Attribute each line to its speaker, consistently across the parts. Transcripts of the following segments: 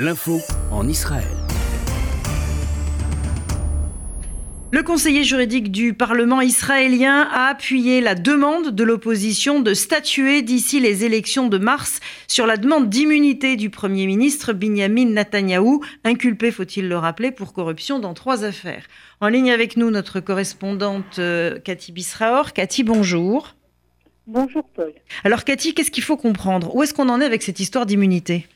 Speaker 1: L'info en Israël.
Speaker 2: Le conseiller juridique du Parlement israélien a appuyé la demande de l'opposition de statuer d'ici les élections de mars sur la demande d'immunité du Premier ministre Binyamin Netanyahou, inculpé, faut-il le rappeler, pour corruption dans trois affaires. En ligne avec nous, notre correspondante euh, Cathy Bisraor. Cathy, bonjour.
Speaker 3: Bonjour Paul.
Speaker 2: Alors Cathy, qu'est-ce qu'il faut comprendre? Où est-ce qu'on en est avec cette histoire d'immunité?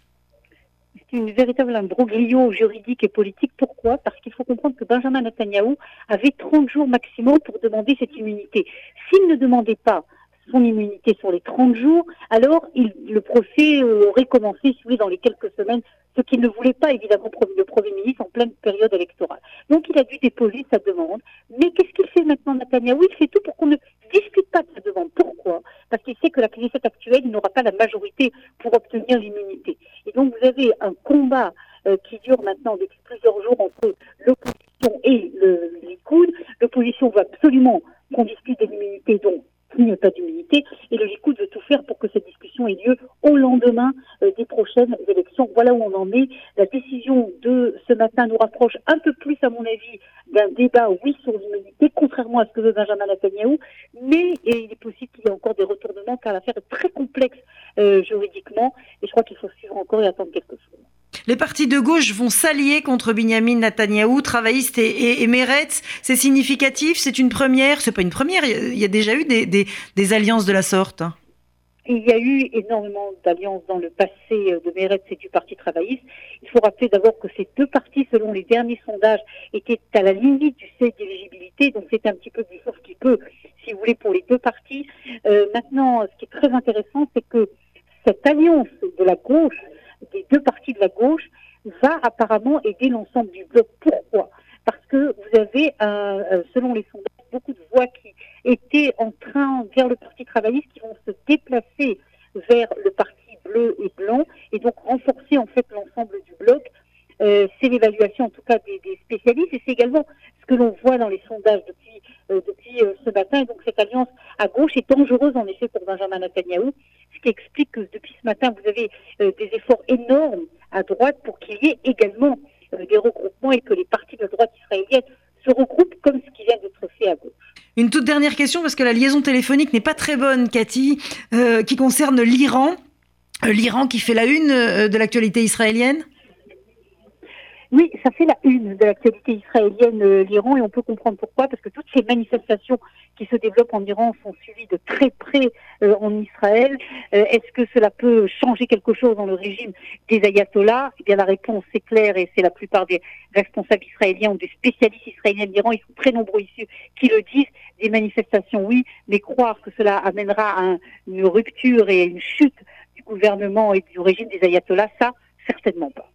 Speaker 3: Une véritable imbroglio juridique et politique. Pourquoi? Parce qu'il faut comprendre que Benjamin Netanyahu avait 30 jours maximum pour demander cette immunité. S'il ne demandait pas son immunité sur les 30 jours, alors le procès euh, aurait commencé, si dans les quelques semaines, ce qu'il ne voulait pas, évidemment, le Premier ministre en pleine période électorale. Donc il a dû déposer sa demande. Mais qu'est-ce qu'il fait maintenant, Netanyahu? Il fait tout pour qu'on ne discute pas de sa demande. Pourquoi? Parce qu'il sait que la Knesset actuelle n'aura pas la majorité pour obtenir l'immunité. Donc vous avez un combat euh, qui dure maintenant depuis plusieurs jours entre l'opposition et le Likoud. L'opposition veut absolument qu'on discute de l'immunité, donc il n'y a pas d'immunité, et le Likoud veut tout faire pour que cette discussion ait lieu au lendemain euh, des prochaines élections. Voilà où on en est. La décision de ce matin nous rapproche un peu plus, à mon avis, d'un débat, oui, sur l'immunité, contrairement à ce que veut Benjamin Netanyahu, mais il est possible qu'il y ait encore des retournements, car l'affaire est très complexe euh, juridiquement, et je crois qu'il faut encore et attendre quelque chose.
Speaker 2: Les partis de gauche vont s'allier contre Binyamin Netanyahou, travaillistes et, et, Meretz. C'est significatif, c'est une première. C'est pas une première. Il y a déjà eu des, des, alliances de la sorte.
Speaker 3: Il y a eu énormément d'alliances dans le passé de Meretz et du Parti travailliste. Il faut rappeler d'abord que ces deux partis, selon les derniers sondages, étaient à la limite du seuil d'éligibilité, donc c'est un petit peu plus fort qu'il peut, si vous voulez, pour les deux partis. Euh, maintenant, ce qui est très intéressant, c'est que cette alliance de la gauche des deux parties de la gauche va apparemment aider l'ensemble du bloc. Pourquoi? Parce que vous avez, euh, euh, selon les sondages, beaucoup de voix qui étaient en train vers le Parti travailliste qui vont se déplacer vers le Parti bleu et blanc et donc renforcer en fait l'ensemble du bloc. Euh, c'est l'évaluation en tout cas des, spécialistes et c'est également ce que l'on voit dans les sondages depuis, depuis ce matin. Et donc cette alliance à gauche est dangereuse en effet pour Benjamin Netanyahu qui explique que depuis ce matin, vous avez euh, des efforts énormes à droite pour qu'il y ait également euh, des regroupements et que les partis de droite israélienne se regroupent comme ce qui vient d'être fait à gauche.
Speaker 2: Une toute dernière question, parce que la liaison téléphonique n'est pas très bonne, Cathy, euh, qui concerne l'Iran. L'Iran qui fait la une de l'actualité israélienne
Speaker 3: oui, ça fait la une de l'actualité israélienne, l'Iran, et on peut comprendre pourquoi, parce que toutes ces manifestations qui se développent en Iran sont suivies de très près euh, en Israël. Euh, est-ce que cela peut changer quelque chose dans le régime des ayatollahs? Eh bien, la réponse est claire, et c'est la plupart des responsables israéliens ou des spécialistes israéliens de l'Iran, ils sont très nombreux ici, qui le disent. Des manifestations, oui, mais croire que cela amènera à une rupture et à une chute du gouvernement et du régime des ayatollahs, ça, certainement pas.